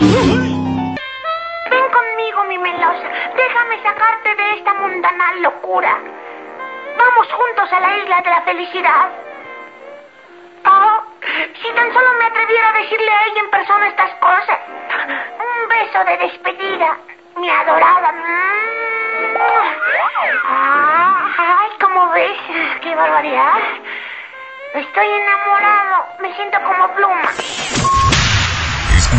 Ven conmigo, mi melosa. Déjame sacarte de esta mundana locura. Vamos juntos a la isla de la felicidad. Oh, si tan solo me atreviera a decirle a ella en persona estas cosas. Un beso de despedida, mi adorada. Ay, ¿cómo ves? ¡Qué barbaridad! Estoy enamorado. Me siento como pluma.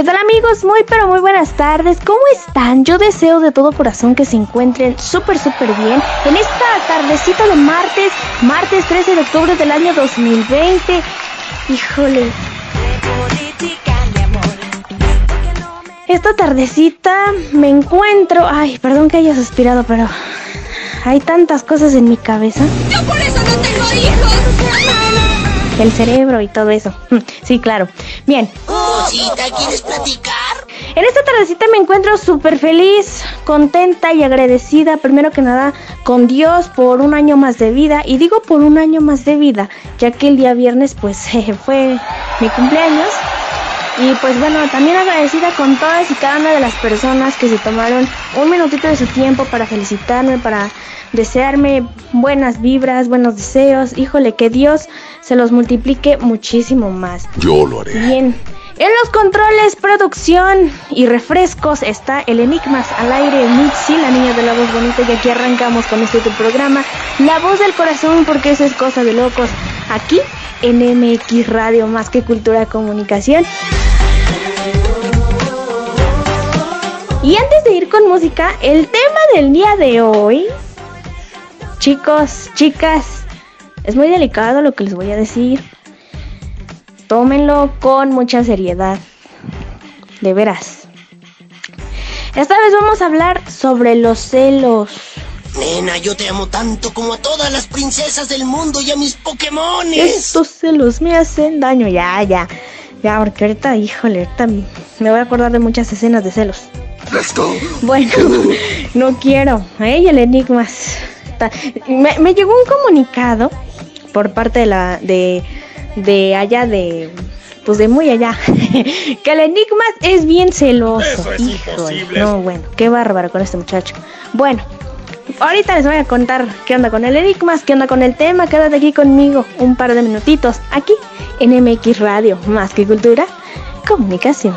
¿Qué tal amigos? Muy pero muy buenas tardes. ¿Cómo están? Yo deseo de todo corazón que se encuentren súper súper bien en esta tardecita de martes, martes 13 de octubre del año 2020. Híjole. Esta tardecita me encuentro... Ay, perdón que haya suspirado, pero hay tantas cosas en mi cabeza. Yo por eso no tengo hijos. El cerebro y todo eso. Sí, claro. Bien. Cosita, ¿quieres platicar? En esta tardecita me encuentro súper feliz, contenta y agradecida, primero que nada, con Dios por un año más de vida. Y digo por un año más de vida, ya que el día viernes pues fue mi cumpleaños. Y pues bueno, también agradecida con todas y cada una de las personas que se tomaron un minutito de su tiempo para felicitarme, para desearme buenas vibras, buenos deseos. Híjole, que Dios se los multiplique muchísimo más. Yo lo haré. Bien. En los controles, producción y refrescos está el Enigmas al aire, Mitzi, la niña de la voz bonita, y aquí arrancamos con este tu programa, La Voz del Corazón, porque eso es cosa de locos, aquí en MX Radio, más que cultura comunicación. Y antes de ir con música, el tema del día de hoy, chicos, chicas, es muy delicado lo que les voy a decir. Tómenlo con mucha seriedad. De veras. Esta vez vamos a hablar sobre los celos. Nena, yo te amo tanto como a todas las princesas del mundo y a mis Pokémones. Estos celos me hacen daño. Ya, ya. Ya, porque ahorita, híjole, ahorita me voy a acordar de muchas escenas de celos. Bueno, no quiero. ¿eh? Y el enigmas. Me, me llegó un comunicado por parte de la de de allá de pues de muy allá que el enigmas es bien celoso. Eso es Híjole, imposible. No, bueno, qué bárbaro con este muchacho. Bueno, ahorita les voy a contar qué onda con el enigmas, qué onda con el tema. Quédate aquí conmigo un par de minutitos aquí en MX Radio, más que cultura, comunicación.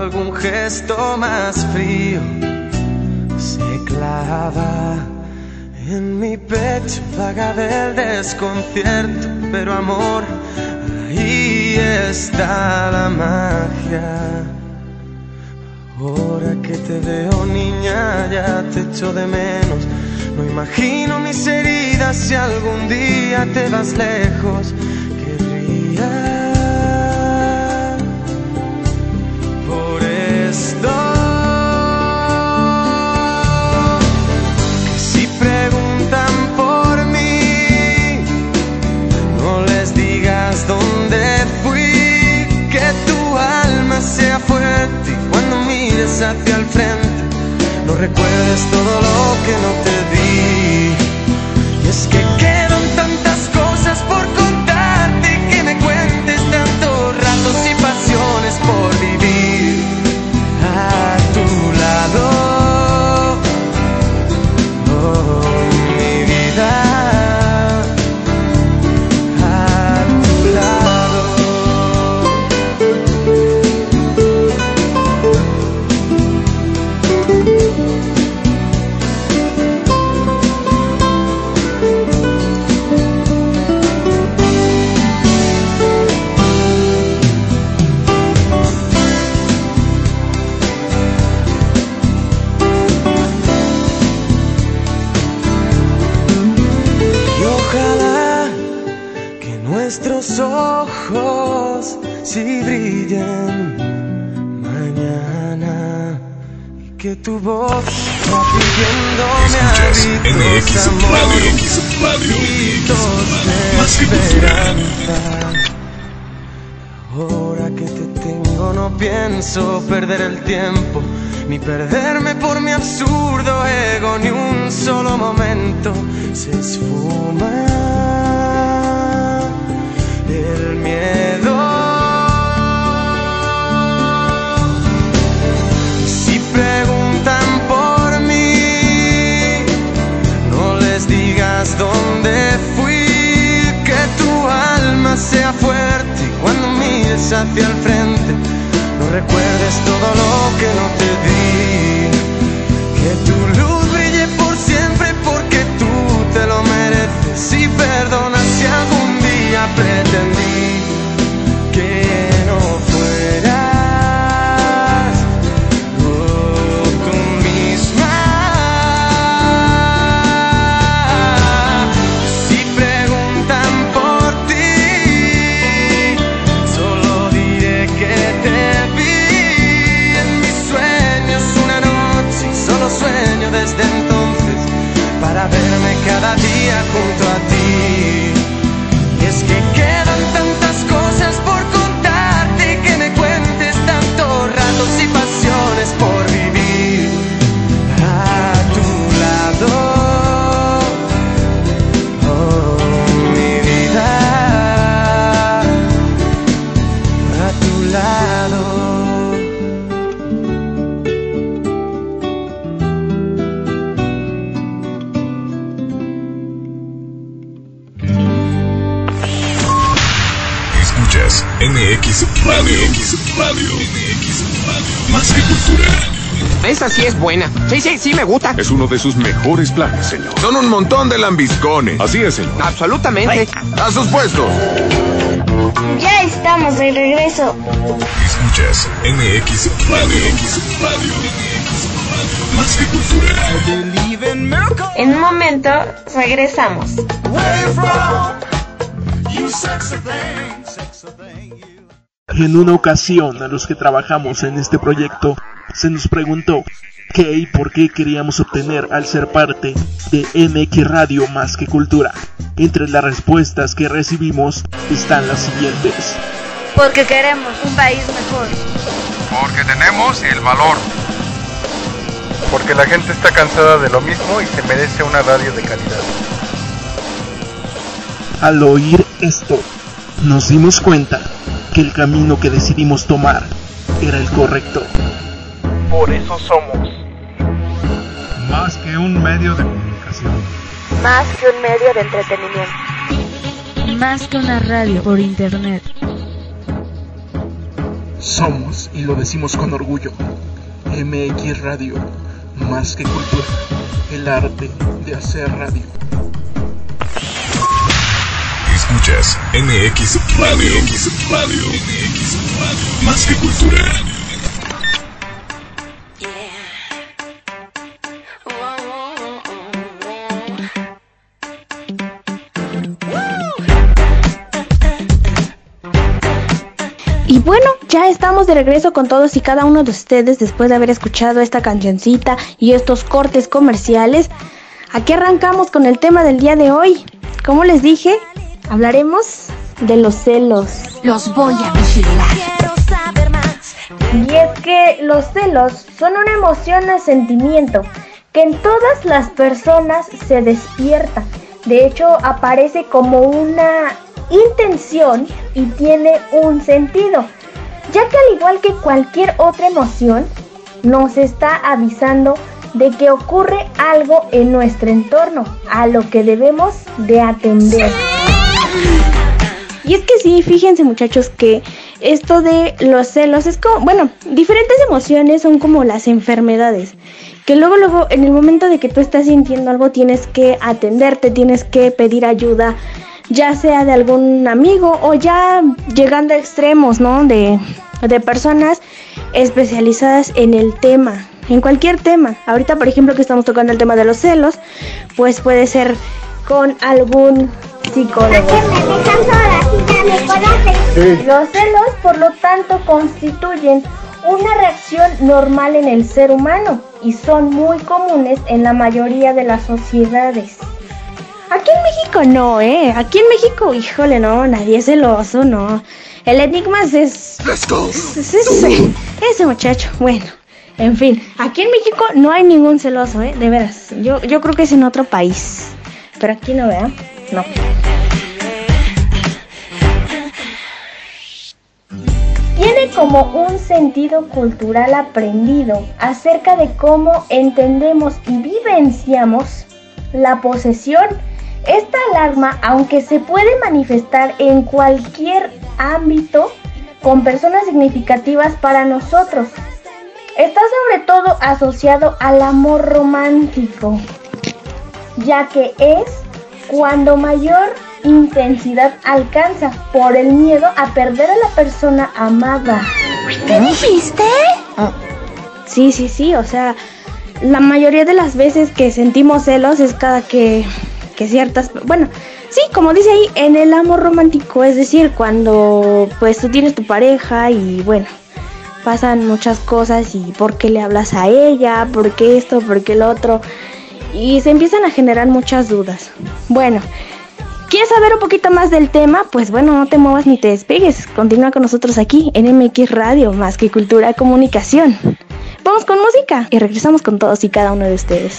Algún gesto más frío se clava en mi pecho vaga del desconcierto, pero amor, ahí está la magia. Ahora que te veo niña, ya te echo de menos. No imagino mis heridas si algún día te vas lejos. Querría hacia el frente, no recuerdes todo lo que no te di. Y es que ojos si brillan mañana y que tu voz va pidiéndome a gritos amor, gritos de esperanza. Ahora que te tengo no pienso perder el tiempo ni perderme por mi absurdo ego ni un solo momento se esfuma el miedo. Si preguntan por mí, no les digas dónde fui, que tu alma sea fuerte y cuando mires hacia el frente, no recuerdes todo lo que no te di. Es buena. Sí, sí, sí me gusta. Es uno de sus mejores planes, señor. Son un montón de lambiscones. Así es, señor. Absolutamente. A sus puestos. Ya estamos de regreso. Escuchas MX Radio, MX Radio, MX Radio. Más que cultura. En un momento regresamos. En una ocasión a los que trabajamos en este proyecto se nos preguntó qué y por qué queríamos obtener al ser parte de MX Radio Más que Cultura. Entre las respuestas que recibimos están las siguientes. Porque queremos un país mejor. Porque tenemos el valor. Porque la gente está cansada de lo mismo y se merece una radio de calidad. Al oír esto, nos dimos cuenta que el camino que decidimos tomar era el correcto. Por eso somos. Más que un medio de comunicación. Más que un medio de entretenimiento. Más que una radio por internet. Somos, y lo decimos con orgullo, MX Radio, más que cultura, el arte de hacer radio. Escuchas MX Radio, MX Radio, MX Radio. Más que cultura. Ya estamos de regreso con todos y cada uno de ustedes después de haber escuchado esta cancioncita y estos cortes comerciales. Aquí arrancamos con el tema del día de hoy. Como les dije, hablaremos de los celos. Los voy a vigilar. Y es que los celos son una emoción o sentimiento que en todas las personas se despierta. De hecho, aparece como una intención y tiene un sentido, ya que al igual que cualquier otra emoción, nos está avisando de que ocurre algo en nuestro entorno, a lo que debemos de atender. Y es que sí, fíjense muchachos que esto de los celos es como, bueno, diferentes emociones son como las enfermedades. Que luego, luego, en el momento de que tú estás sintiendo algo, tienes que atenderte, tienes que pedir ayuda, ya sea de algún amigo o ya llegando a extremos, ¿no? De, de personas especializadas en el tema, en cualquier tema. Ahorita, por ejemplo, que estamos tocando el tema de los celos, pues puede ser con algún psicólogo. Los celos, por lo tanto, constituyen una reacción normal en el ser humano y son muy comunes en la mayoría de las sociedades. Aquí en México no, ¿eh? Aquí en México, híjole, no, nadie es celoso, no. El enigma es... es, es ese, ese muchacho, bueno. En fin, aquí en México no hay ningún celoso, ¿eh? De veras. Yo, yo creo que es en otro país. Pero aquí no, vea. No. Tiene como un sentido cultural aprendido acerca de cómo entendemos y vivenciamos la posesión. Esta alarma, aunque se puede manifestar en cualquier ámbito con personas significativas para nosotros, está sobre todo asociado al amor romántico, ya que es cuando mayor intensidad alcanza por el miedo a perder a la persona amada. ¿Qué dijiste? Sí, sí, sí, o sea, la mayoría de las veces que sentimos celos es cada que, que ciertas, bueno, sí, como dice ahí, en el amor romántico, es decir, cuando pues tú tienes tu pareja y bueno, pasan muchas cosas y por qué le hablas a ella, por qué esto, por qué lo otro, y se empiezan a generar muchas dudas. Bueno, ¿Quieres saber un poquito más del tema? Pues bueno, no te muevas ni te despegues. Continúa con nosotros aquí en MX Radio, más que cultura comunicación. Vamos con música y regresamos con todos y cada uno de ustedes.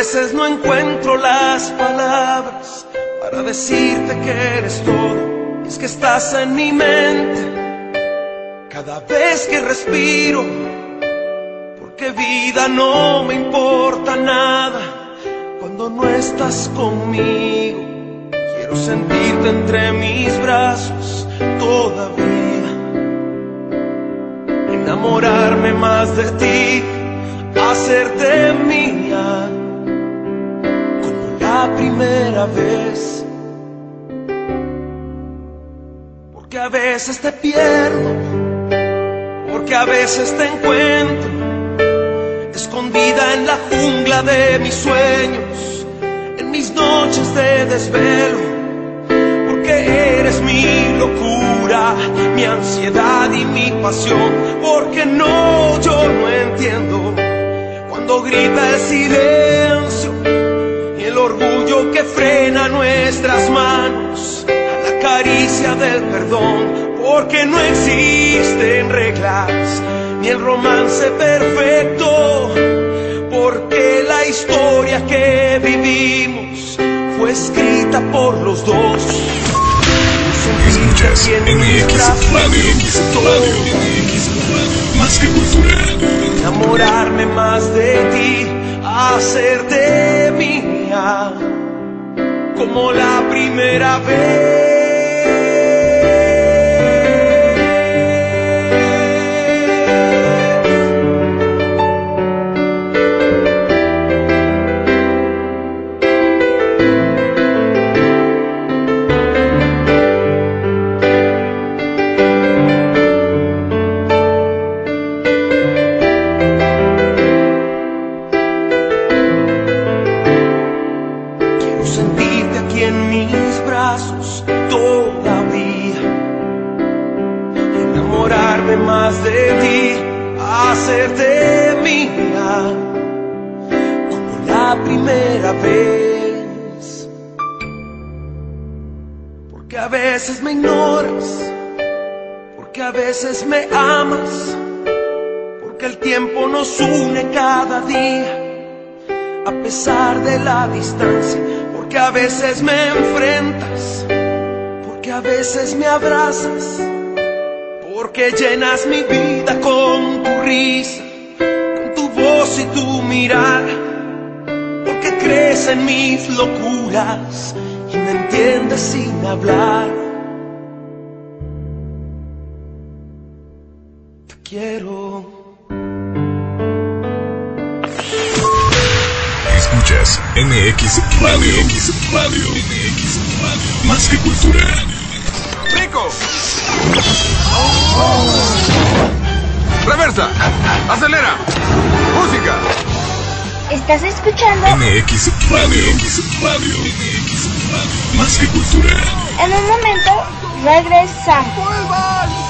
Veces no encuentro las palabras para decirte que eres todo. Es que estás en mi mente cada vez que respiro, porque vida no me importa nada cuando no estás conmigo. Quiero sentirte entre mis brazos todavía enamorarme más de ti, hacerte mía, la primera vez. Porque a veces te pierdo, porque a veces te encuentro, escondida en la jungla de mis sueños, en mis noches de desvelo porque eres mi locura, mi ansiedad y mi pasión, porque no, yo no entiendo cuando grita el silencio el orgullo que frena nuestras manos a la caricia del perdón, porque no existen reglas ni el romance perfecto, porque la historia que vivimos fue escrita por los dos. Escuchas MX Radio. Radio. Más que cultura. Enamorarme más de ti, hacerte como la primera vez. Veces me ignoras, porque a veces me amas, porque el tiempo nos une cada día a pesar de la distancia, porque a veces me enfrentas, porque a veces me abrazas, porque llenas mi vida con tu risa, con tu voz y tu mirada, porque crees en mis locuras y me entiendes sin hablar. Quiero. Escuchas MX Radio. MX Radio. MX Radio. Más que cultura. ¡Rico! ¡Reversa! ¡Acelera! ¡Música! ¿Estás escuchando? MX Radio. MX Radio. MX Radio. Más que cultura. En un momento regresamos.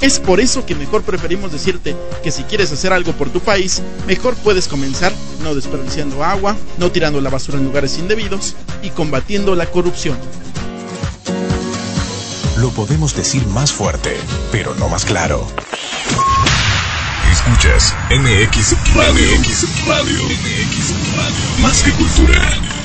Es por eso que mejor preferimos decirte que si quieres hacer algo por tu país, mejor puedes comenzar no desperdiciando agua, no tirando la basura en lugares indebidos y combatiendo la corrupción. Lo podemos decir más fuerte, pero no más claro. Escuchas MX Radio. MX Radio. MX Radio. Más que cultura.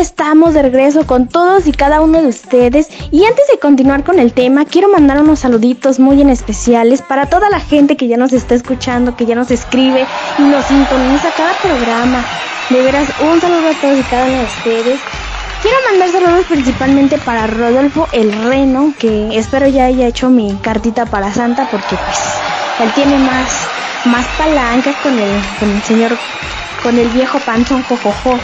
Estamos de regreso con todos y cada uno de ustedes. Y antes de continuar con el tema, quiero mandar unos saluditos muy en especiales para toda la gente que ya nos está escuchando, que ya nos escribe y nos sintoniza cada programa. De veras, un saludo a todos y cada uno de ustedes. Quiero mandar saludos principalmente para Rodolfo el Reno, que espero ya haya hecho mi cartita para Santa porque pues él tiene más, más palanca con el, con el señor, con el viejo panzón jojojo.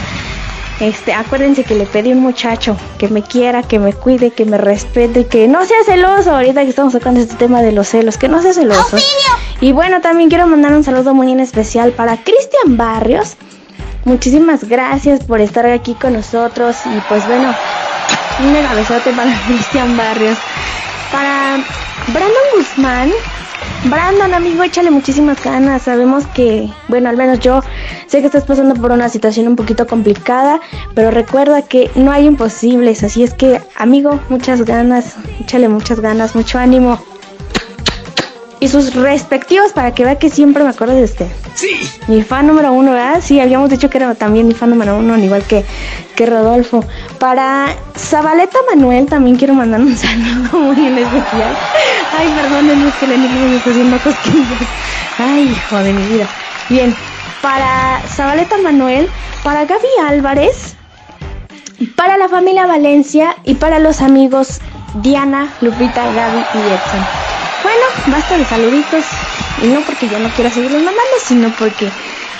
Este, acuérdense que le pedí a un muchacho que me quiera, que me cuide, que me respete, que no sea celoso. Ahorita que estamos tocando este tema de los celos, que no sea celoso. Y bueno, también quiero mandar un saludo muy en especial para Cristian Barrios. Muchísimas gracias por estar aquí con nosotros. Y pues bueno, un mega besote para Cristian Barrios. Para Brandon Guzmán. Brandon, amigo, échale muchísimas ganas. Sabemos que, bueno, al menos yo sé que estás pasando por una situación un poquito complicada, pero recuerda que no hay imposibles. Así es que, amigo, muchas ganas, échale muchas ganas, mucho ánimo. Y sus respectivos para que vea que siempre me acuerdo de usted. Sí. Mi fan número uno, ¿verdad? Sí, habíamos dicho que era también mi fan número uno, al igual que, que Rodolfo. Para Zabaleta Manuel también quiero mandar un saludo muy especial. Ay, perdónenme, que el enigma me está haciendo cosquillas. Ay, hijo de mi vida. Bien, para Zabaleta Manuel, para Gaby Álvarez, para la familia Valencia y para los amigos Diana, Lupita, Gaby y Edson. Bueno, basta de saluditos. Y no porque yo no quiera seguirlos mandando, sino porque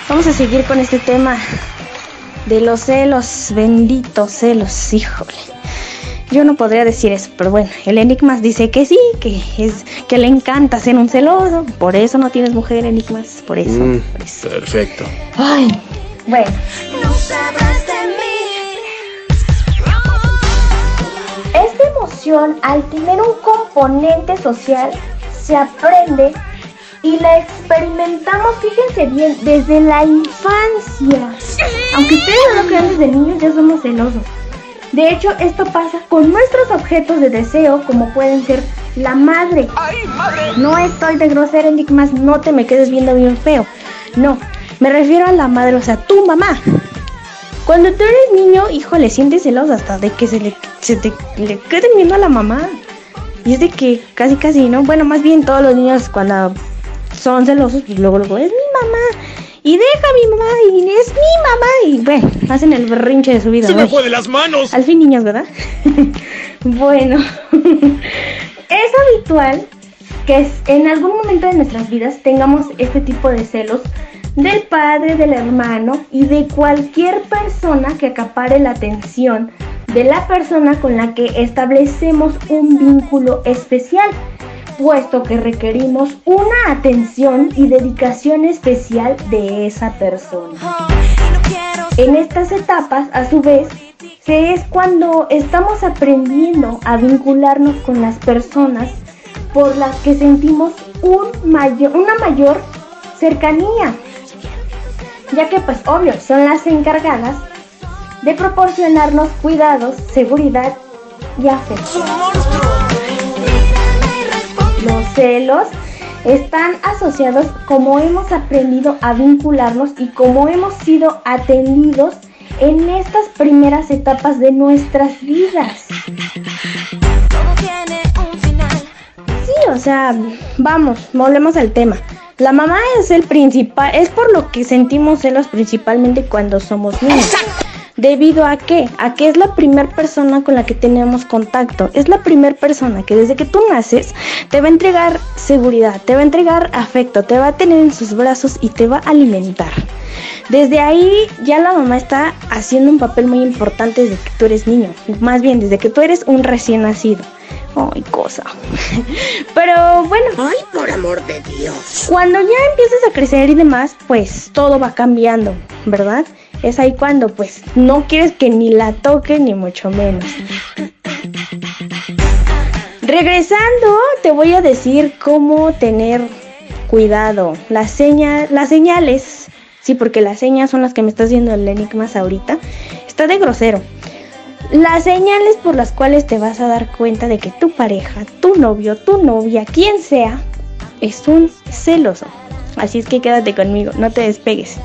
vamos a seguir con este tema de los celos, benditos celos, híjole. Yo no podría decir eso, pero bueno, el Enigmas dice que sí, que es que le encanta ser un celoso, por eso no tienes mujer Enigmas, por eso. Mm, por eso. perfecto. Ay, bueno. Esta emoción, al tener un componente social, se aprende y la experimentamos, fíjense bien, desde la infancia. Aunque ustedes no lo crean desde niños, ya somos celosos. De hecho, esto pasa con nuestros objetos de deseo, como pueden ser la madre. No estoy de grosera, enigmas, no te me quedes viendo bien feo. No, me refiero a la madre, o sea, tu mamá. Cuando tú eres niño, hijo, le sientes celos hasta de que se le, se te, le queden viendo a la mamá. Y es de que casi, casi, ¿no? Bueno, más bien todos los niños cuando son celosos, pues luego, luego, es mi mamá. Y deja a mi mamá, y es mi mamá. Y bueno, hacen el berrinche de su vida. ¡Se me fue de las manos! Al fin niños, ¿verdad? bueno, es habitual que en algún momento de nuestras vidas tengamos este tipo de celos del padre, del hermano y de cualquier persona que acapare la atención de la persona con la que establecemos un vínculo especial, puesto que requerimos una atención y dedicación especial de esa persona. En estas etapas, a su vez, se es cuando estamos aprendiendo a vincularnos con las personas por las que sentimos un mayor, una mayor cercanía, ya que pues obvio son las encargadas de proporcionarnos cuidados, seguridad y afecto. Los celos están asociados como hemos aprendido a vincularnos y como hemos sido atendidos en estas primeras etapas de nuestras vidas. Sí, o sea, vamos, volvemos al tema. La mamá es el principal, es por lo que sentimos celos principalmente cuando somos niños. ¿Debido a qué? A que es la primera persona con la que tenemos contacto. Es la primera persona que desde que tú naces te va a entregar seguridad, te va a entregar afecto, te va a tener en sus brazos y te va a alimentar. Desde ahí ya la mamá está haciendo un papel muy importante desde que tú eres niño. Más bien, desde que tú eres un recién nacido. Ay, cosa. Pero bueno. Ay, por amor de Dios. Cuando ya empiezas a crecer y demás, pues todo va cambiando, ¿verdad? Es ahí cuando pues no quieres que ni la toque ni mucho menos. Regresando, te voy a decir cómo tener cuidado. Las, señas, las señales, sí, porque las señas son las que me está haciendo el enigmas ahorita. Está de grosero. Las señales por las cuales te vas a dar cuenta de que tu pareja, tu novio, tu novia, quien sea, es un celoso. Así es que quédate conmigo, no te despegues.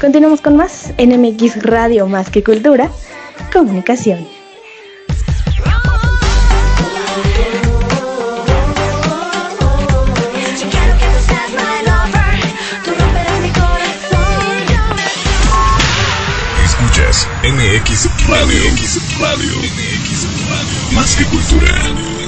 Continuamos con más NMX Radio Más que Cultura, Comunicación. Escuchas MX Radio. MX Radio. MX Radio. Más que cultura.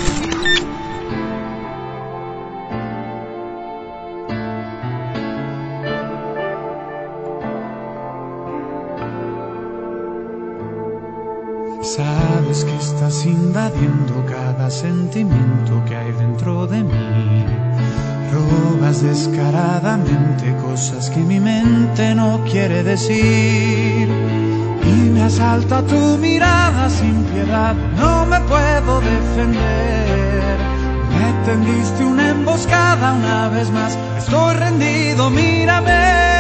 Sabes que estás invadiendo cada sentimiento que hay dentro de mí. Robas descaradamente cosas que mi mente no quiere decir. Y me asalta tu mirada sin piedad, no me puedo defender. Me tendiste una emboscada una vez más, estoy rendido, mírame.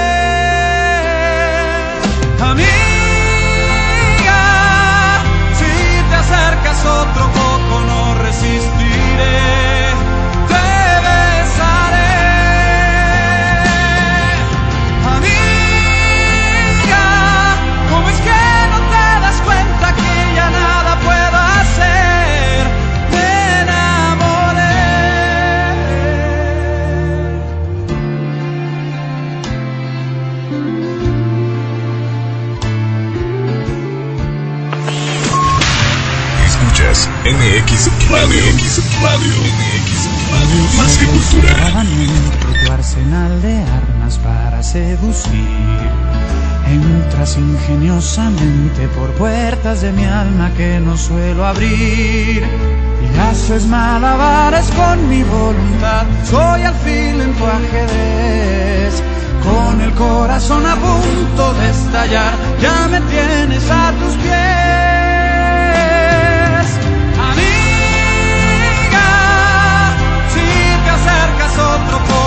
Otro Radio. MX Radio. MX Radio. Más que cultura. Armamento, tu arsenal de armas para seducir. Entras ingeniosamente por puertas de mi alma que no suelo abrir. Y haces malabares con mi voluntad. Soy alfil en tu ajedrez. Con el corazón a punto de estallar, ya me tienes a tus pies. Otro poco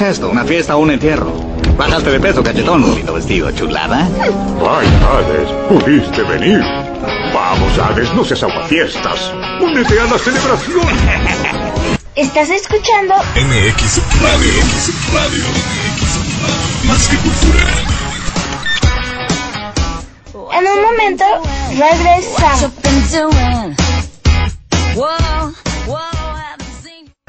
es esto? ¿Una fiesta o un entierro? Bajaste de peso, cachetón. Bonito vestido, chulada. Ay, Hades, pudiste venir. Vamos, Hades, no seas aguafiestas. Únete a la celebración. ¿Estás escuchando? MX Radio. MX Radio. MX Radio. Más que cultura. En un momento regresamos.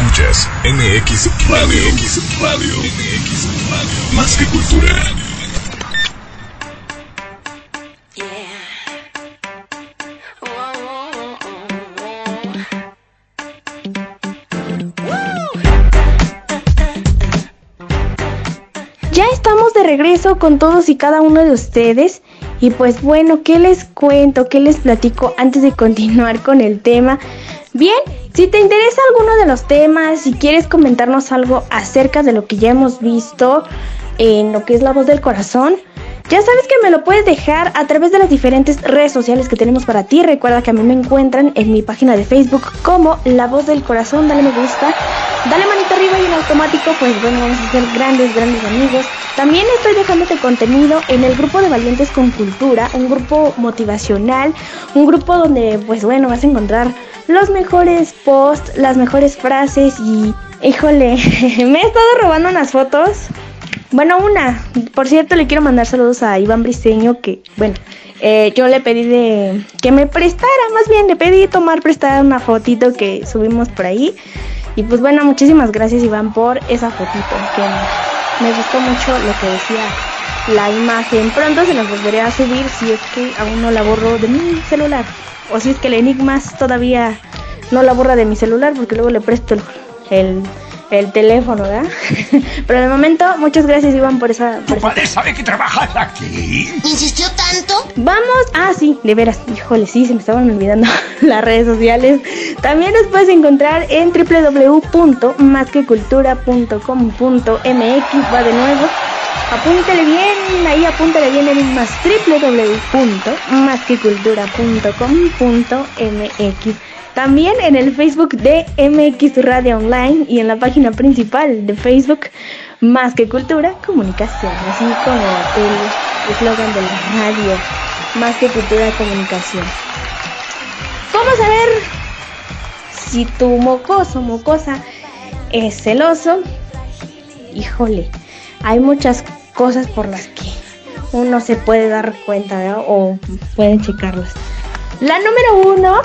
Escuchas MX Radio. MX Radio. MX Radio. Más que cultura. Ya estamos de regreso con todos y cada uno de ustedes. Y pues bueno, ¿qué les cuento? ¿Qué les platico antes de continuar con el tema? Bien, si te interesa alguno de los temas, si quieres comentarnos algo acerca de lo que ya hemos visto en lo que es la voz del corazón, ya sabes que me lo puedes dejar a través de las diferentes redes sociales que tenemos para ti. Recuerda que a mí me encuentran en mi página de Facebook como La Voz del Corazón. Dale me gusta, dale manito arriba y en automático, pues bueno, vamos a ser grandes, grandes amigos. También estoy dejándote contenido en el grupo de Valientes con Cultura, un grupo motivacional, un grupo donde, pues bueno, vas a encontrar los mejores posts, las mejores frases y, híjole, me he estado robando unas fotos. Bueno, una. Por cierto, le quiero mandar saludos a Iván Briseño, que, bueno, eh, yo le pedí de que me prestara, más bien le pedí tomar prestada una fotito que subimos por ahí. Y pues bueno, muchísimas gracias Iván por esa fotito, que me gustó mucho lo que decía la imagen. Pronto se las volveré a subir si es que aún no la borro de mi celular. O si es que el Enigmas todavía no la borra de mi celular, porque luego le presto el, el, el teléfono, ¿verdad? Pero de momento, muchas gracias Iván por esa... ¿Tu por padre sabe que trabajas aquí? ¿Insistió tanto? Vamos, ah sí, de veras, híjole, sí, se me estaban olvidando las redes sociales. También nos puedes encontrar en www.masquecultura.com.mx, va de nuevo. Apúntale bien, ahí apúntale bien en más www.masquecultura.com.mx. También en el Facebook de MX Radio Online y en la página principal de Facebook Más que Cultura, Comunicación, así como el eslogan de la radio, Más que Cultura, Comunicación. Vamos a ver si tu mocoso, mocosa, es celoso. Híjole, hay muchas cosas por las que uno se puede dar cuenta o puede checarlas. La número uno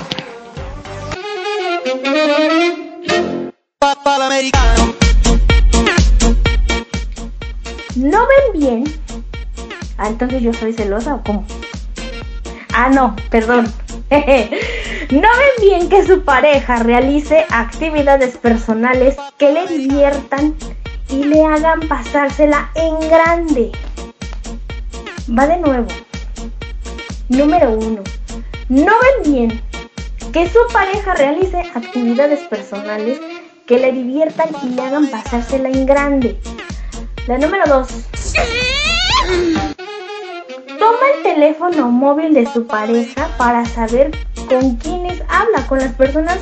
¿No ven bien? Ah, entonces yo soy celosa o cómo? Ah, no, perdón. ¿No ven bien que su pareja realice actividades personales que le diviertan y le hagan pasársela en grande? Va de nuevo. Número uno. ¿No ven bien que su pareja realice actividades personales que le diviertan y le hagan pasársela en grande? La número 2. Toma el teléfono móvil de su pareja para saber con quiénes habla, con las personas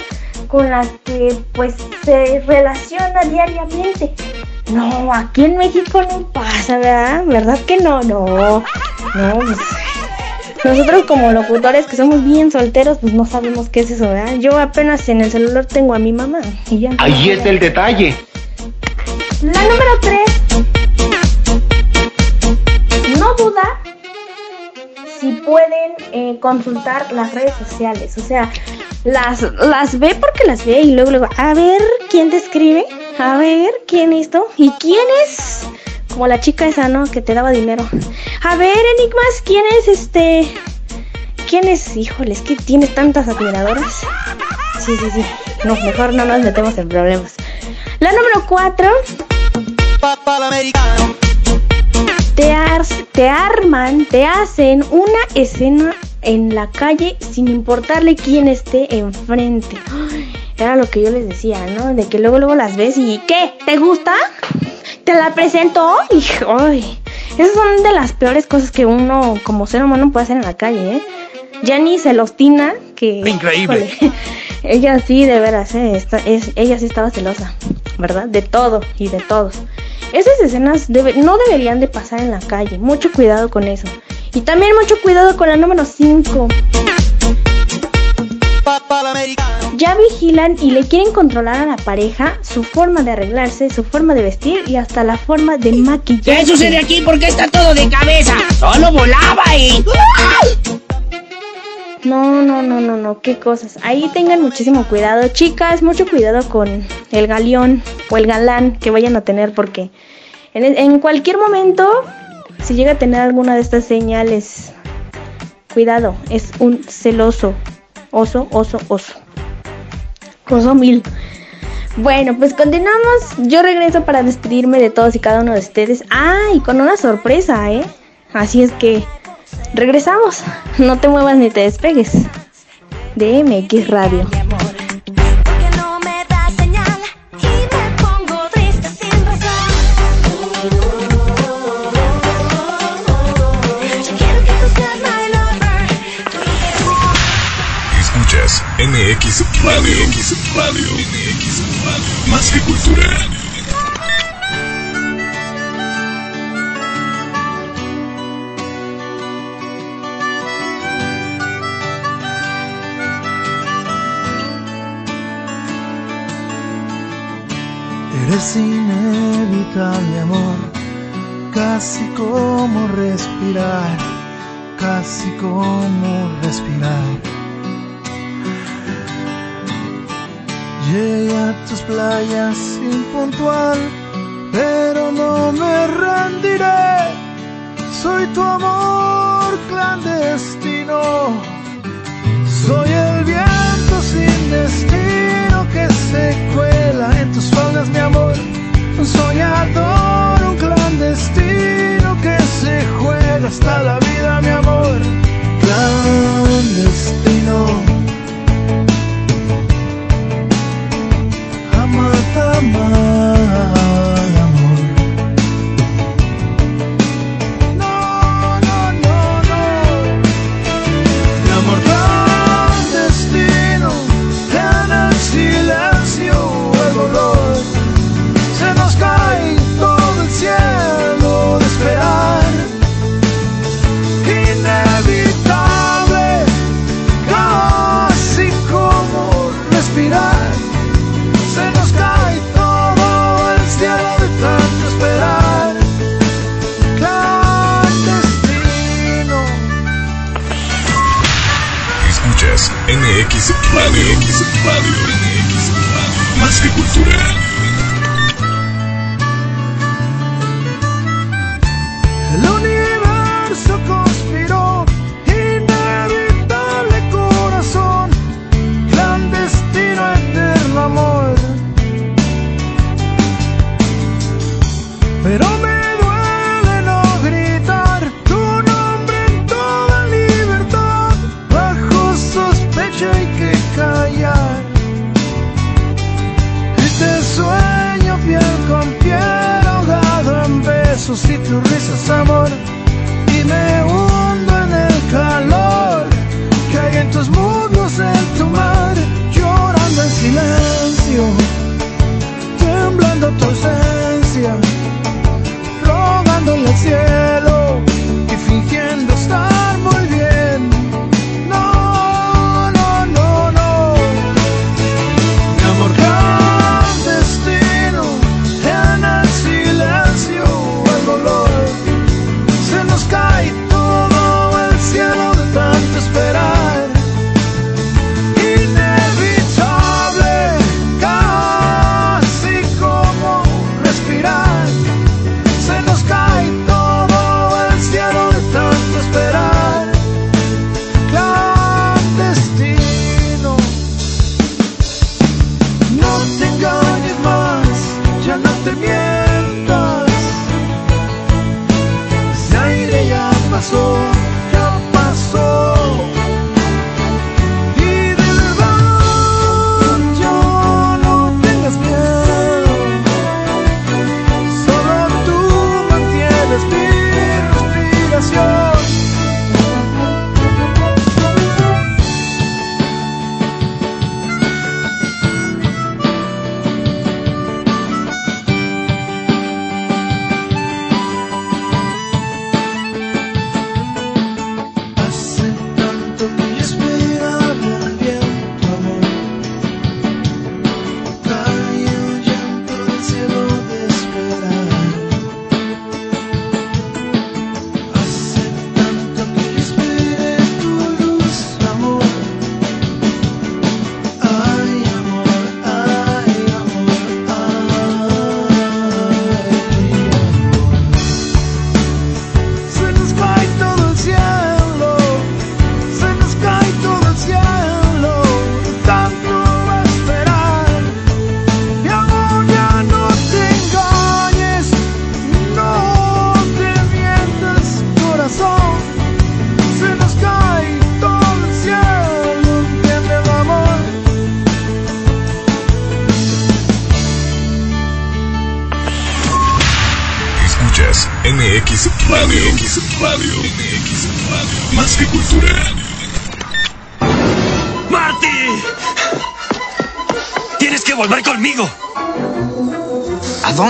con las que pues se relaciona diariamente. No, aquí en México no pasa, ¿verdad? ¿Verdad que no? No, no, pues, Nosotros como locutores que somos bien solteros, pues no sabemos qué es eso, ¿verdad? Yo apenas en el celular tengo a mi mamá y ya. Ahí está el detalle. La número 3. No duda si pueden eh, consultar las redes sociales. O sea, las, las ve porque las ve y luego luego, a ver quién te escribe, a ver quién esto y quién es. Como la chica esa, ¿no? Que te daba dinero. A ver, Enigmas, ¿quién es este? ¿Quién es? Híjole, es que tienes tantas admiradoras. Sí, sí, sí. No, mejor no nos metemos en problemas. La número 4. Te, te arman, te hacen una escena en la calle sin importarle quién esté enfrente. Era lo que yo les decía, ¿no? De que luego luego las ves y ¿qué? ¿Te gusta? ¿Te la presento? Ay, esas son de las peores cosas que uno como ser humano puede hacer en la calle, ¿eh? Ya ni celostina, que... Increíble. híjole, ella sí, de veras, ¿eh? Esta- es, ella sí estaba celosa, ¿verdad? De todo y de todos. Esas escenas no deberían de pasar en la calle. Mucho cuidado con eso. Y también mucho cuidado con la número 5. Ya vigilan y le quieren controlar a la pareja su forma de arreglarse, su forma de vestir y hasta la forma de maquillarse. ¿Qué sucede aquí? ¿Por qué está todo de cabeza? Solo volaba y... No, no, no, no, no, qué cosas. Ahí tengan muchísimo cuidado, chicas, mucho cuidado con el galeón o el galán que vayan a tener porque en, cualquier momento, si llega a tener alguna de estas señales, cuidado, es un celoso. Oso, oso, oso. Oso mil. Bueno, pues continuamos. Yo regreso para despedirme de todos y cada uno de ustedes. Ah, y con una sorpresa, ¿eh? Así es que regresamos. No te muevas ni te despegues. De MX Radio. no me da señal y me pongo triste sin razón. Yo quiero que tú seas my lover. Escuchas MX Radio. MX Radio. MX Radio. Más que cultura. Inevitable, amor, casi como respirar, casi como respirar. Llegué a tus playas impuntual, pero no me rendiré. Soy tu amor clandestino. Soy el viento sin destino que se cuela en tus faldas, mi amor. Un soñador, un clandestino que se juega hasta la vida, mi amor. Clandestino. Amar, amar,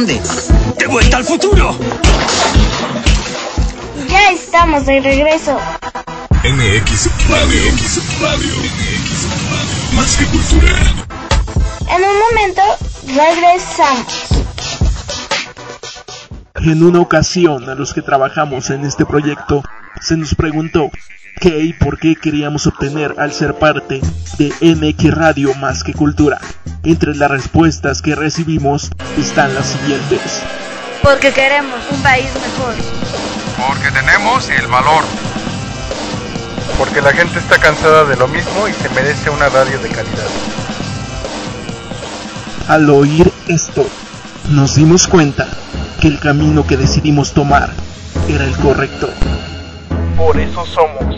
dónde? ¡De vuelta al futuro! Ya estamos de regreso. MX Radio. MX Radio. Más que cultura. En un momento regresamos. En una ocasión a los que trabajamos en este proyecto se nos preguntó qué y por qué queríamos obtener al ser parte de MX Radio más que cultura. Entre las respuestas que recibimos están las siguientes. Porque queremos un país mejor. Porque tenemos el valor. Porque la gente está cansada de lo mismo y se merece una radio de calidad. Al oír esto, nos dimos cuenta que el camino que decidimos tomar era el correcto. Por eso somos.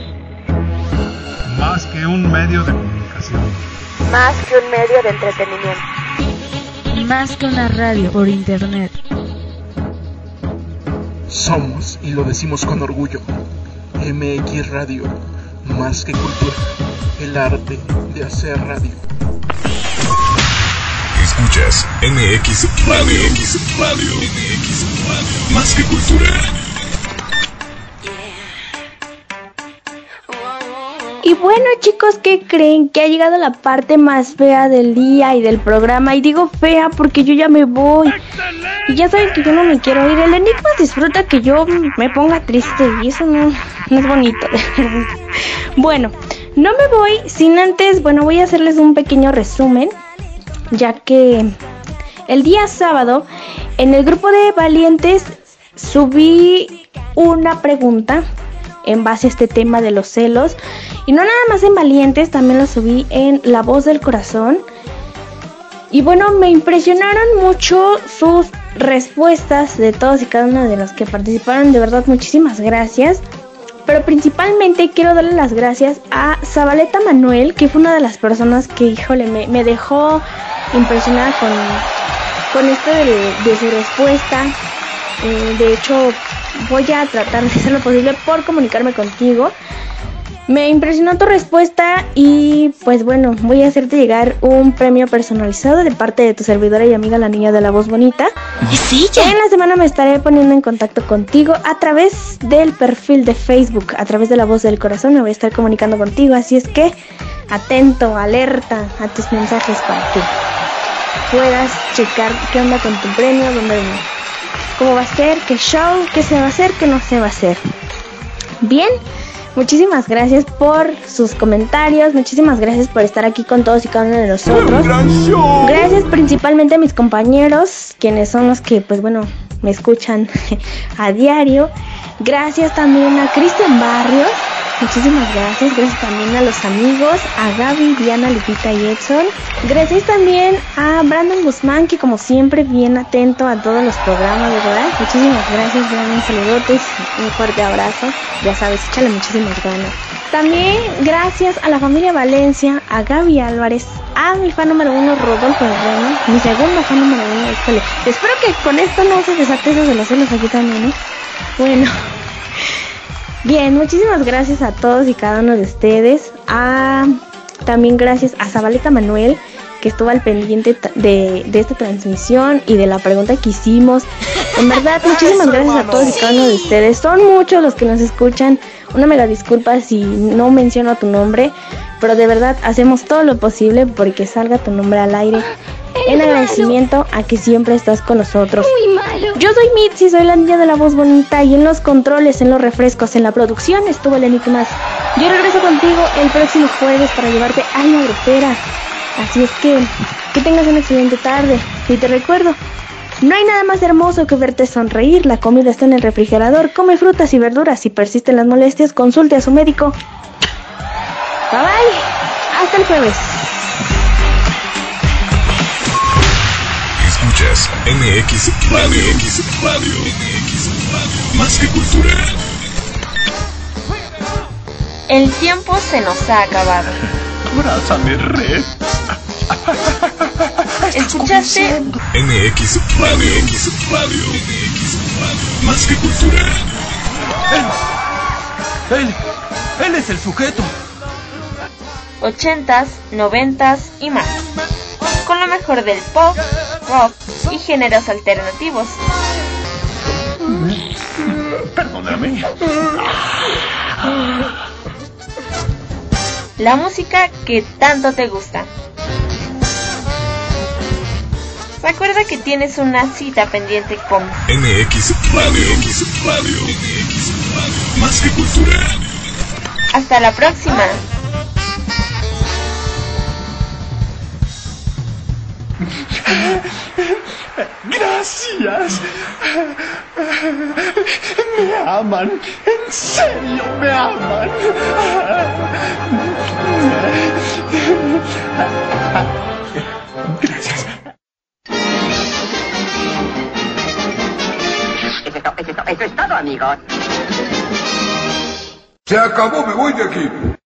Más que un medio de comunicación. Más que un medio de entretenimiento. Más que una radio por internet. Somos, y lo decimos con orgullo, MX Radio, más que cultura, el arte de hacer radio. Escuchas MX Radio. MX Radio. Más que cultura. Y bueno chicos, ¿qué creen? Que ha llegado la parte más fea del día y del programa. Y digo fea porque yo ya me voy. Y ya saben que yo no me quiero ir. El enigma disfruta que yo me ponga triste. Y eso no, no es bonito. bueno, no me voy sin antes, bueno, voy a hacerles un pequeño resumen. Ya que el día sábado en el grupo de valientes subí una pregunta en base a este tema de los celos. Y no nada más en Valientes, también lo subí en La Voz del Corazón. Y bueno, me impresionaron mucho sus respuestas de todos y cada uno de los que participaron. De verdad, muchísimas gracias. Pero principalmente quiero darle las gracias a Zabaleta Manuel, que fue una de las personas que, híjole, me, me dejó impresionada con, con esto de, de su respuesta. Eh, de hecho, voy a tratar de hacer lo posible por comunicarme contigo. Me impresionó tu respuesta y pues bueno, voy a hacerte llegar un premio personalizado de parte de tu servidora y amiga la niña de la voz bonita. Sí, ya. En la semana me estaré poniendo en contacto contigo a través del perfil de Facebook, a través de la voz del corazón me voy a estar comunicando contigo, así es que atento, alerta a tus mensajes para que puedas checar qué onda con tu premio, dónde cómo va a ser, qué show, qué se va a hacer, qué no se va a hacer. Bien, muchísimas gracias por sus comentarios, muchísimas gracias por estar aquí con todos y cada uno de nosotros. Gracias principalmente a mis compañeros, quienes son los que, pues bueno, me escuchan a diario. Gracias también a Cristian Barrios. Muchísimas gracias. Gracias también a los amigos, a Gaby, Diana, Lupita y Edson. Gracias también a Brandon Guzmán, que como siempre, bien atento a todos los programas, verdad. Muchísimas gracias, Brandon. Saludotes, un fuerte abrazo. Ya sabes, échale muchísimas ganas. También gracias a la familia Valencia, a Gaby Álvarez, a mi fan número uno, Rodolfo Herrera, mi segundo fan número uno. Espero que con esto no se desate de los celos aquí también, ¿eh? Bueno. Bien, muchísimas gracias a todos y cada uno de ustedes. A, también gracias a Zabaleta Manuel, que estuvo al pendiente de, de, esta transmisión y de la pregunta que hicimos. En verdad, muchísimas gracias a todos y cada uno de ustedes. Son muchos los que nos escuchan. Una mega disculpa si no menciono tu nombre, pero de verdad hacemos todo lo posible porque salga tu nombre al aire. En agradecimiento a que siempre estás con nosotros. Yo soy Mitzi, soy la niña de la voz bonita y en los controles, en los refrescos, en la producción estuvo el Enigmas. Yo regreso contigo el próximo jueves para llevarte a la grupera. Así es que que tengas una excelente tarde. Y te recuerdo, no hay nada más hermoso que verte sonreír. La comida está en el refrigerador. Come frutas y verduras. Si persisten las molestias, consulte a su médico. Bye bye. Hasta el jueves. Escuchas MX Radio. MX Radio. MX Radio. Más que cultura. El tiempo se nos ha acabado. Abrázame, red. ¿Escuchaste? MX Radio. MX Radio. MX Radio. Más que cultura. Él, él, él es el sujeto. 80s, 90s y más. Con lo mejor del pop, rock y géneros alternativos. Perdóname. La música que tanto te gusta. Recuerda que tienes una cita pendiente con MX Radio. MX Radio. MX Radio. Más que cultura. Hasta la próxima. Gracias. Me aman. En serio, me aman. Gracias. Eso es, to- eso es to- eso es todo, amigos. Se acabó, me voy de aquí.